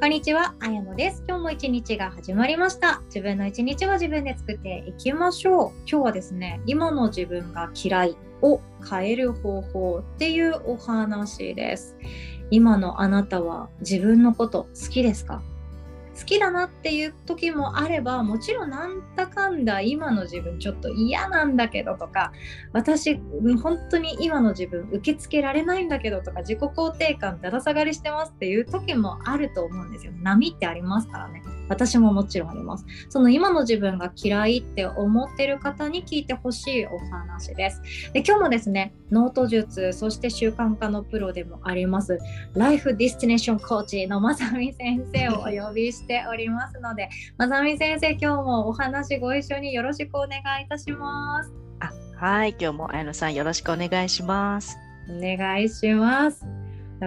こんにちは、あやのです。今日も一日が始まりました。自分の一日は自分で作っていきましょう。今日はですね、今の自分が嫌いを変える方法っていうお話です。今のあなたは自分のこと好きですか？好きだなっていう時もあればもちろんなんだかんだ今の自分ちょっと嫌なんだけどとか私本当に今の自分受け付けられないんだけどとか自己肯定感だだ下がりしてますっていう時もあると思うんですよ。波ってありますからね。私ももちろんあります。その今の自分が嫌いって思ってる方に聞いてほしいお話です。で今日もですねノート術そして習慣化のプロでもありますライフディスティネーションコーチのまさみ先生をお呼びしておりますのでまさみ先生今日もお話ご一緒によろしくお願いいたします。あはい今日も綾野さんよろしくお願いします。お願いします。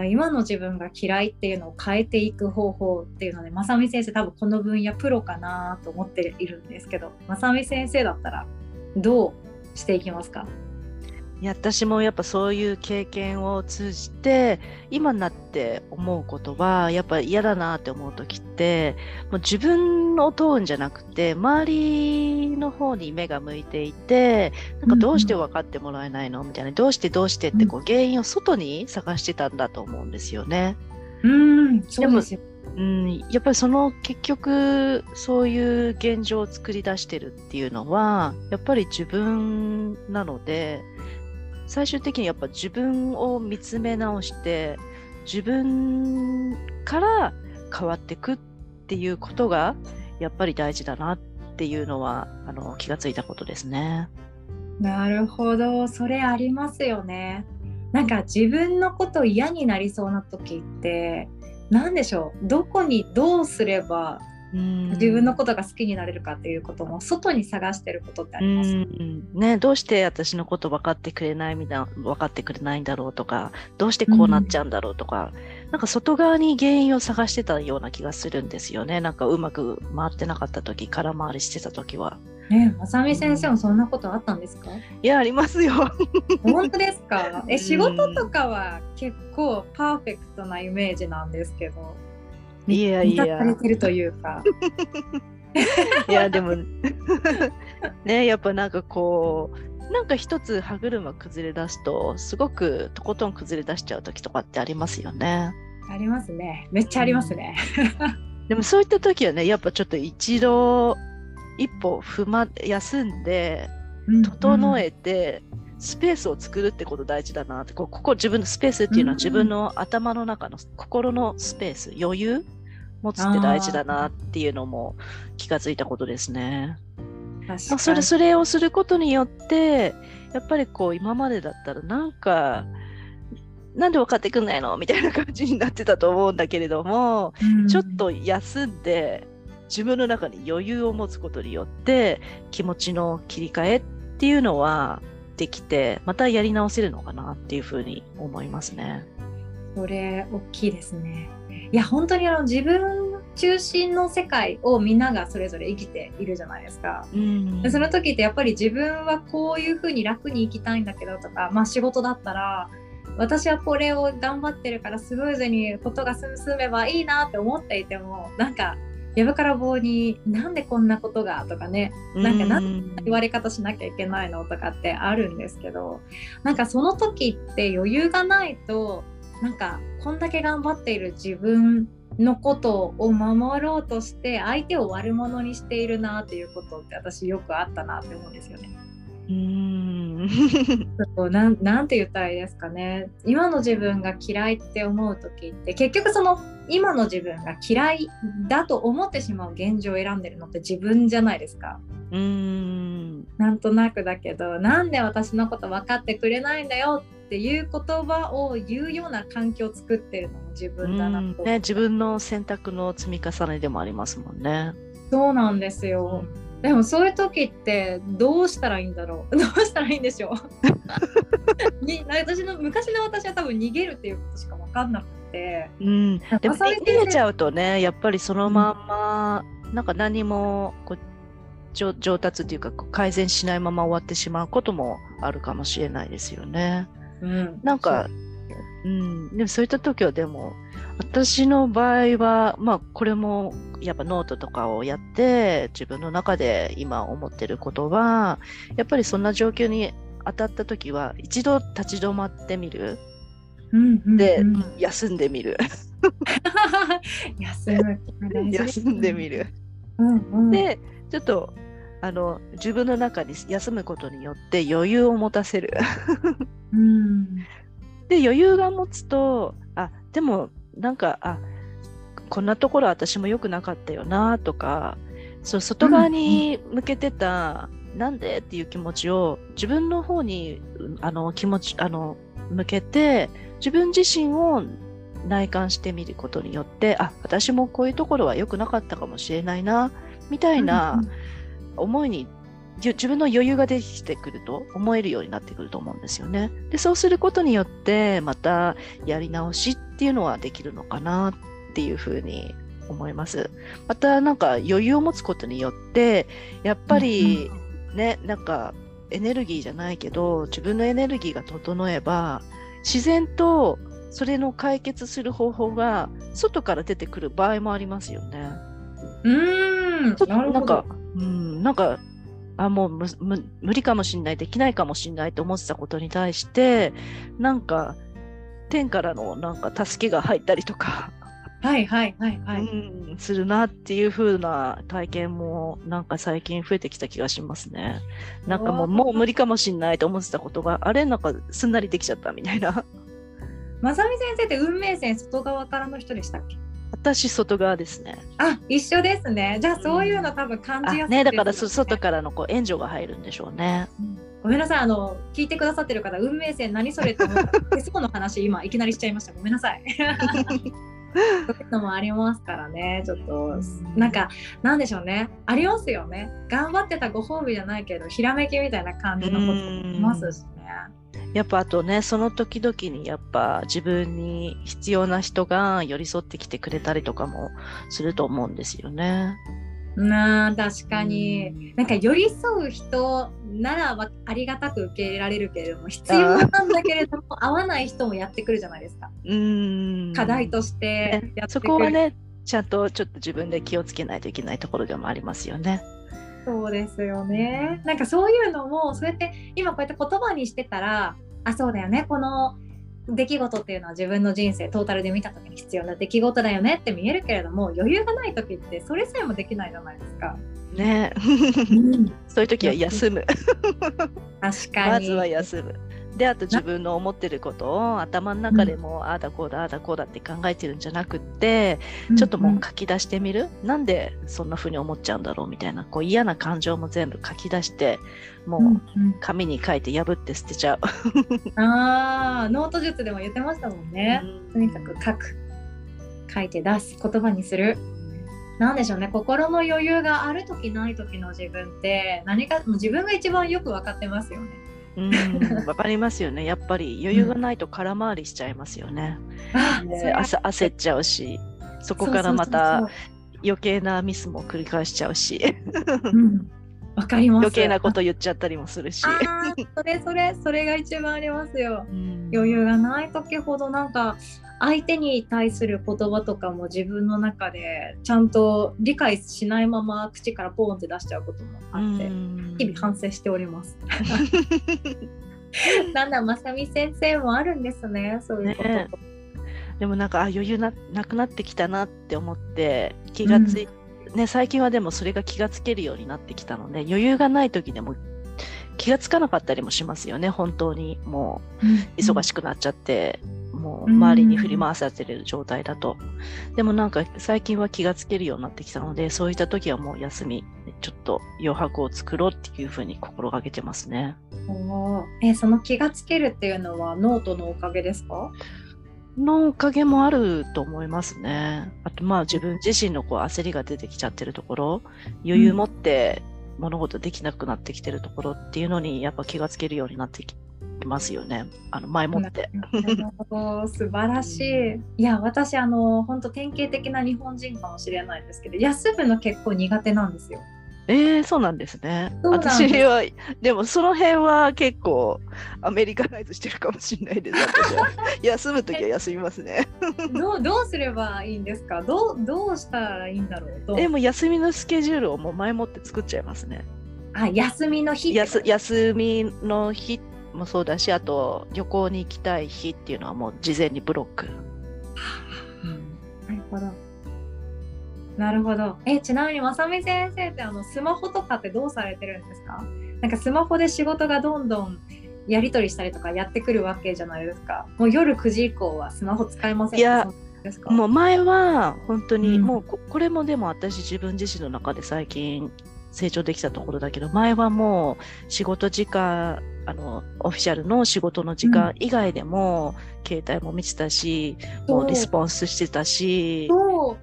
今の自分が嫌いっていうのを変えていく方法っていうのでまさみ先生多分この分野プロかなと思っているんですけどまさみ先生だったらどうしていきますか？いや私もやっぱそういう経験を通じて今になって思うことはやっぱ嫌だなって思う時ってもう自分を問うんじゃなくて周りの方に目が向いていてなんかどうして分かってもらえないのみたいなどうしてどうしてってこう原因を外に探してたんだと思うんですよね。うんそうですようん、やっぱりその結局そういう現状を作り出してるっていうのはやっぱり自分なので最終的にやっぱ自分を見つめ直して自分から変わっていくっていうことがやっぱり大事だなっていうのはあの気がついたことですね。なるほどそれありますよね。なんか自分のこと嫌になりそうな時って何でしょう？どこにどうすれば自分のことが好きになれるかっていうことも外に探してることってあります、ね、どうして私のこと分かってくれないみたいな分かってくれないんだろうとかどうしてこうなっちゃうんだろうとか、うん、なんか外側に原因を探してたような気がするんですよね。なんかうまく回ってなかった時空回りしてた時は。ね、まさみ先生もそんなことあったんですか、いやありますよ。本当ですか？え仕事とかは結構パーフェクトなイメージなんですけど。いやいや。されてるというか。いやでも ねやっぱなんかこうなんか一つ歯車崩れ出すとすごくとことん崩れ出しちゃう時とかってありますよね。ありますね。めっちゃありますね。うん、でもそういった時はねやっぱちょっと一度一歩踏ま休んで整えて、スペースを作るってこと大事だなってここ自分のスペースっていうのは自分の頭の中の心のスペース余裕持つって大事だなっていうのも気がついたことですね。まあ、それそれをすることによってやっぱりこう今までだったらなんかなんで分かってくんないのみたいな感じになってたと思うんだけれども、うん、ちょっと休んで自分の中に余裕を持つことによって気持ちの切り替えっていうのはできてまたやり直せるのかなっていうふうに思いますね。それ大きいですね。いや本当にあの自分中心の世界をみんながそれぞれ生きているじゃないですか。うん、その時ってやっぱり自分はこういうふうに楽に生きたいんだけどとか、まあ、仕事だったら私はこれを頑張ってるからスムーズにことが進めばいいなって思っていてもなんかやぶから棒になんでこんなことがとかねなんか何言われ方しなきゃいけないのとかってあるんですけどなんかその時って余裕がないとなんかこんだけ頑張っている自分のことを守ろうとして相手を悪者にしているなっていうことって私よくあったなって思うんですよね。うん ななんて言ったらいいですかね今の自分が嫌いって思う時って結局その今の自分が嫌いだと思ってしまう現状を選んでるのって自分じゃないですか。うんなんとなくだけどなんで私のこと分かってくれないんだよっていう言葉を言うような環境を作ってるのも自分だなと、ね、自分の選択の積み重ねでもありますもんね。そうなんですよ。でもそういう時ってどうしたらいいんだろう？どうしたらいいんでしょう？に私の昔の私は多分逃げるっていうことしか分かんなくて、うん、でも逃げちゃうとねやっぱりそのまんま、うん、なんか何もこう上達っていうか改善しないまま終わってしまうこともあるかもしれないですよね。うん、なんかう、うん、でもそういった時はでも私の場合は、まあ、これもやっぱノートとかをやって自分の中で今思ってることはやっぱりそんな状況に当たった時は一度立ち止まってみる。うんうんうん、で休んでみる。休む休んでみる、うんうん、でちょっとあの自分の中に休むことによって余裕を持たせる。うん、で余裕が持つとあでもなんかあこんなところ私も良くなかったよなとかそう外側に向けてた、うん、なんでっていう気持ちを自分の方にあの気持ちあの向けて自分自身を内観してみることによってあ私もこういうところは良くなかったかもしれないなみたいな思いに自分の余裕ができてくると思えるようになってくると思うんですよね。でそうすることによってまたやり直しっていうのはできるのかなっていうふうに思います。またなんか余裕を持つことによってやっぱりね、うん、なんかエネルギーじゃないけど自分のエネルギーが整えば自然とそれの解決する方法が外から出てくる場合もありますよね。うんちょっとなんかうんなんかあもう無理かもしんないできないかもしんないと思ってたことに対してなんか天からのなんか助けが入ったりとかはいはいはいはい、うん、するなっていう風な体験もなんか最近増えてきた気がしますね。なんかもうもう無理かもしんないと思ってたことがあれなんかすんなりできちゃったみたいな。まさみ先生って運命線外側からの人でしたっけ？私外側ですね。あ一緒ですね。じゃあそういうの多分感じやすい、ね、ね。だから外からのこう援助が入るんでしょうね。うんごめんなさい、あの聞いてくださってる方、運命線何それって思った。手相の話、今いきなりしちゃいました。ごめんなさい。そういうのもありますからね、ちょっと、なんか、なんでしょうね、ありますよね。頑張ってたご褒美じゃないけど、ひらめきみたいな感じのこともありますしね。やっぱあとね、その時々にやっぱ自分に必要な人が寄り添ってきてくれたりとかもすると思うんですよね。なあ確かに、なんか寄り添う人ならありがたく受け入れられるけれども必要なんだけれども合わない人もやってくるじゃないですか。うん。課題としてやってそこはねちゃんとちょっと自分で気をつけないといけないところでもありますよね。そうですよねなんかそういうのもそうやって今こうやって言葉にしてたらあそうだよねこの出来事っていうのは自分の人生トータルで見た時に必要な出来事だよねって見えるけれども余裕がない時ってそれさえもできないじゃないですか。ね、うん、そういう時は休む。確かに。まずは休む。であと自分の思ってることを頭の中でも、ああだこうだああだこうだって考えてるんじゃなくって、うん、ちょっともう書き出してみる、うん、なんでそんな風に思っちゃうんだろうみたいなこう嫌な感情も全部書き出してもう紙に書いて破って捨てちゃう。ああノート術でも言ってましたもんね。とにかく書く書いて出す言葉にする。なんでしょうね心の余裕がある時ない時の自分って何か自分が一番よく分かってますよね。うん、わかりますよね。やっぱり余裕がないと空回りしちゃいますよね。うん、焦っちゃうし、そこからまた余計なミスも繰り返しちゃうし。わかります。余計なこと言っちゃったりもするし。それそれそれが一番ありますよ。うん、余裕がない時ほどなんか相手に対する言葉とかも自分の中でちゃんと理解しないまま口からポーンって出しちゃうこともあって日々反省しております。なんだまさみ先生もあるんですねそういうこと。ね、でもなんかあ余裕ななくなってきたなって思って気がついて、うん、ね最近はでもそれが気がつけるようになってきたので余裕がない時でも気がつかなかったりもしますよね本当にもう忙しくなっちゃって。うんもう周りに振り回されてる状態だと。でもなんか最近は気がつけるようになってきたので、そういった時はもう休み、ちょっと余白を作ろうっていうふうに心がけてますね。おえその気がつけるっていうのはノートのおかげですか？のおかげもあると思いますね。あとまあ自分自身のこう焦りが出てきちゃってるところ、余裕持って物事できなくなってきてるところっていうのにやっぱ気がつけるようになってきますよね。あの前もって。素晴らしい。いや私あの本当典型的な日本人かもしれないですけど休むの結構苦手なんですよ。えー、そうなんですね。私は、でもその辺は結構アメリカナイズしてるかもしれないです。私は 休むときは休みますね。どうどうすればいいんですか？どうどうしたらいいんだろうでも休みのスケジュールをもう前もって作っちゃいますね。あ休みの日休休みの日もそうだし、あと旅行に行きたい日っていうのはもう事前にブロック。はあ、うん、なるほど。なるほど。え、ちなみにまさみ先生ってあのスマホとかってどうされてるんですか？なんかスマホで仕事がどんどんやり取りしたりとかやってくるわけじゃないですか。もう夜9時以降はスマホ使えませんいやもう前は本当に、うん、もうこれもでも私自分自身の中で最近成長できたところだけど前はもう仕事時間あのオフィシャルの仕事の時間以外でも、うん、携帯も見てたしもうリスポンスしてたしも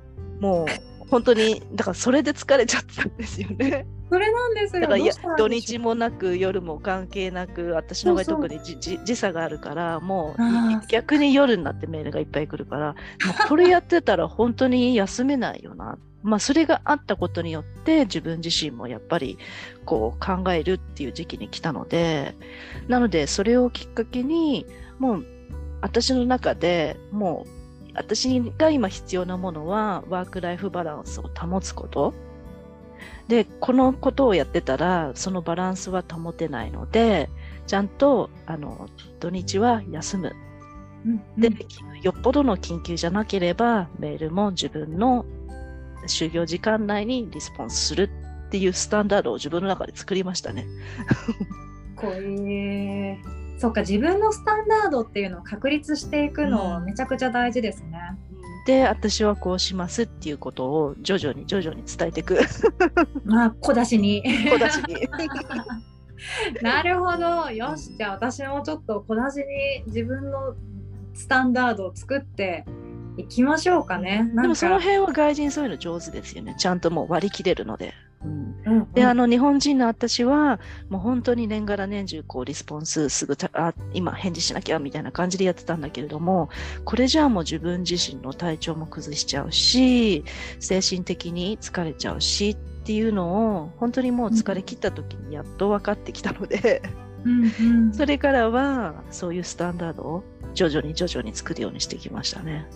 う本当にだからそれで疲れちゃったんですよね。それなんですよ。だからや土日もなく夜も関係なく私の場合特に時差があるからもう逆に夜になってメールがいっぱい来るからもうこれやってたら本当に休めないよな。まあそれがあったことによって自分自身もやっぱりこう考えるっていう時期に来たのでなのでそれをきっかけにもう私の中でもう私が今必要なものはワークライフバランスを保つこと。で、このことをやってたら、そのバランスは保てないので、ちゃんとあの土日は休む。うんうん、で、よっぽどの緊急じゃなければ、メールも自分の就業時間内にリスポンスするっていうスタンダードを自分の中で作りましたね。こいい。そっか自分のスタンダードっていうのを確立していくのめちゃくちゃ大事ですね。で私はこうしますっていうことを徐々に徐々に伝えていく。まあ小出しに。小出しに。なるほどよしじゃあ私もちょっと小出しに自分のスタンダードを作っていきましょうかね。でもその辺は外人そういうの上手ですよね。ちゃんともう割り切れるので。であの日本人の私はもう本当に年がら年中こうリスポンスすぐあ今返事しなきゃみたいな感じでやってたんだけれどもこれじゃあもう自分自身の体調も崩しちゃうし精神的に疲れちゃうしっていうのを本当にもう疲れ切った時にやっと分かってきたので、うんうん、それからはそういうスタンダードを徐々に徐々に作るようにしてきましたね。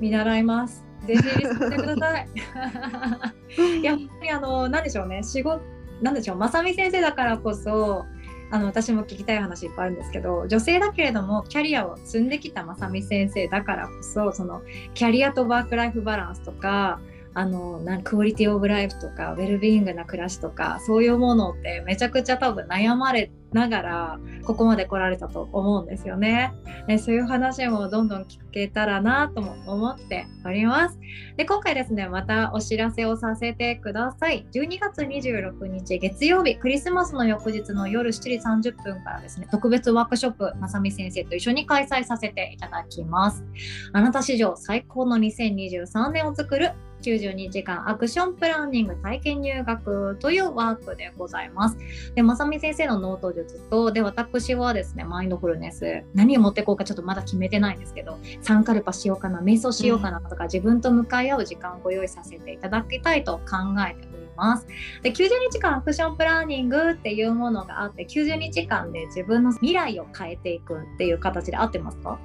見習います。ぜひリスしてください。やっぱりあの何でしょうね。仕事なんでしょう。まさみ先生だからこそあの私も聞きたい話いっぱいあるんですけど女性だけれどもキャリアを積んできたまさみ先生だからこそそのキャリアとワークライフバランスとかあのなんクオリティオブライフとかウェルビーイングな暮らしとかそういうものってめちゃくちゃ多分悩まれながらここまで来られたと思うんですよね。でそういう話もどんどん聞けたらなとも思っております。で今回ですねまたお知らせをさせてください。12月26日月曜日クリスマスの翌日の夜7時30分からですね特別ワークショップまさみ先生と一緒に開催させていただきます。あなた史上最高の2023年を作る92時間アクションプランニング体験入学というワークでございます。で、まさみ先生のノート術と、で、私はですね、マインドフルネス、何を持っていこうかちょっとまだ決めてないんですけど、サンカルパしようかな、瞑想しようかなとか、自分と向かい合う時間をご用意させていただきたいと考えております。で、90日間アクションプランニングっていうものがあって、90日間で自分の未来を変えていくっていう形で合ってますか？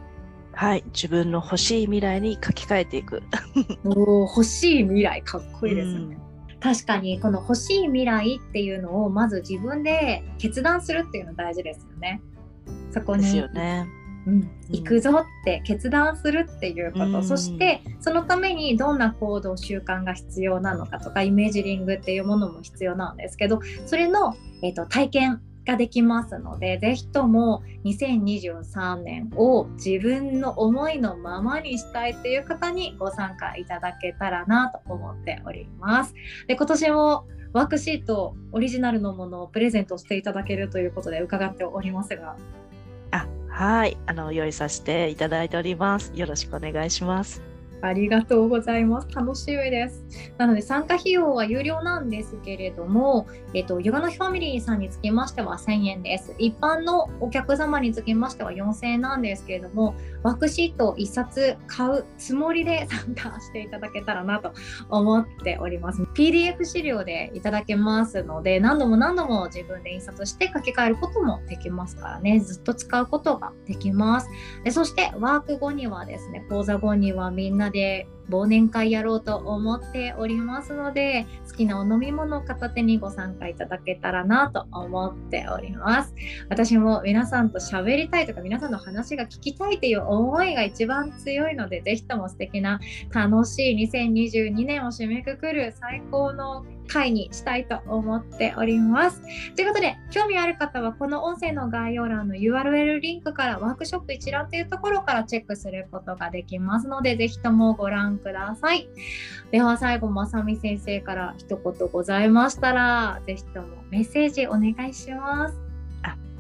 はい、自分の欲しい未来に書き換えていく。お欲しい未来かっこいいですね。うん確かにこの欲しい未来っていうのをまず自分で決断するっていうの大事ですよね。そこにですよね。うん、行くぞって決断するっていうこと、うん、そしてそのためにどんな行動習慣が必要なのかとかイメージリングっていうものも必要なんですけどそれの、えーと体験ができますので、ぜひとも2023年を自分の思いのままにしたいっていう方にご参加いただけたらなと思っております。で今年もワークシートオリジナルのものをプレゼントしていただけるということで伺っておりますが。あはいあの用意させていただいております。よろしくお願いします。ありがとうございます。楽しみです。なので参加費用は有料なんですけれども、えっと、ヨガの日ファミリーさんにつきましては1000円です。一般のお客様につきましては4000円なんですけれども、ワークシート1冊買うつもりで参加していただけたらなと思っております。PDF 資料でいただけますので、何度も何度も自分で印刷して書き換えることもできますからね、ずっと使うことができます。でそしてワーク後にはですね、講座後にはみんなでで忘年会やろうと思っておりますので好きなお飲み物を片手にご参加いただけたらなと思っております私も皆さんと喋りたいとか皆さんの話が聞きたいという思いが一番強いのでぜひとも素敵な楽しい2022年を締めくくる最高の回にしたいと思っております。ということで、興味ある方はこの音声の概要欄の URL リンクからワークショップ一覧というところからチェックすることができますので、ぜひともご覧ください。では最後、まさみ先生から一言ございましたら、ぜひともメッセージお願いします。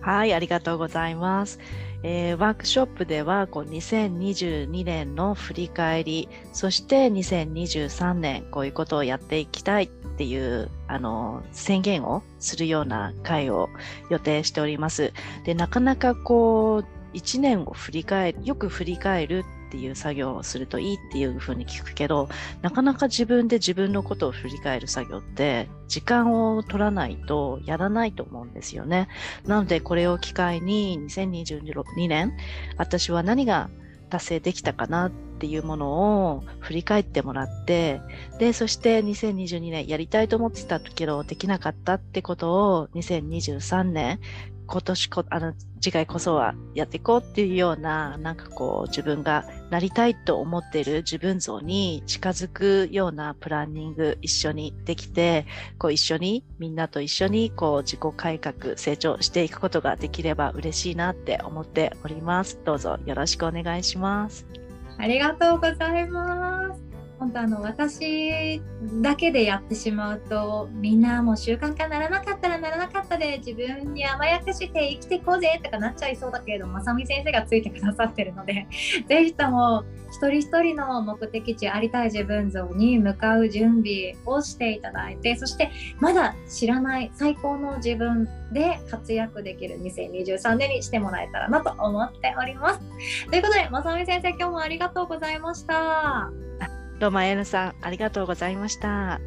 はい、ありがとうございます。えー、ワークショップではこう2022年の振り返り、そして2023年こういうことをやっていきたいっていうあの宣言をするような会を予定しております。で、なかなかこう1年を振り返る、よく振り返るっていう作業をするといいっていうふうに聞くけど、なかなか自分で自分のことを振り返る作業って時間を取らないとやらないと思うんですよね。なのでこれを機会に2022年、私は何が達成できたかなっていうものを振り返ってもらってでそして2022年やりたいと思ってたけどできなかったってことを2023年今年こ、あの、次回こそはやっていこうっていうような、なんかこう、自分がなりたいと思っている自分像に近づくようなプランニング一緒にできて、こう一緒に、みんなと一緒に、こう自己改革、成長していくことができれば嬉しいなって思っております。どうぞよろしくお願いします。ありがとうございます。本当あの私だけでやってしまうとみんなもう習慣化ならなかったらならなかったで自分に甘やかして生きていこうぜとかなっちゃいそうだけれどまさみ先生がついてくださってるので 是非とも一人一人の目的地ありたい自分像に向かう準備をしていただいてそしてまだ知らない最高の自分で活躍できる2023年にしてもらえたらなと思っております。ということでまさみ先生今日もありがとうございました。ロマエヌさん、ありがとうございました。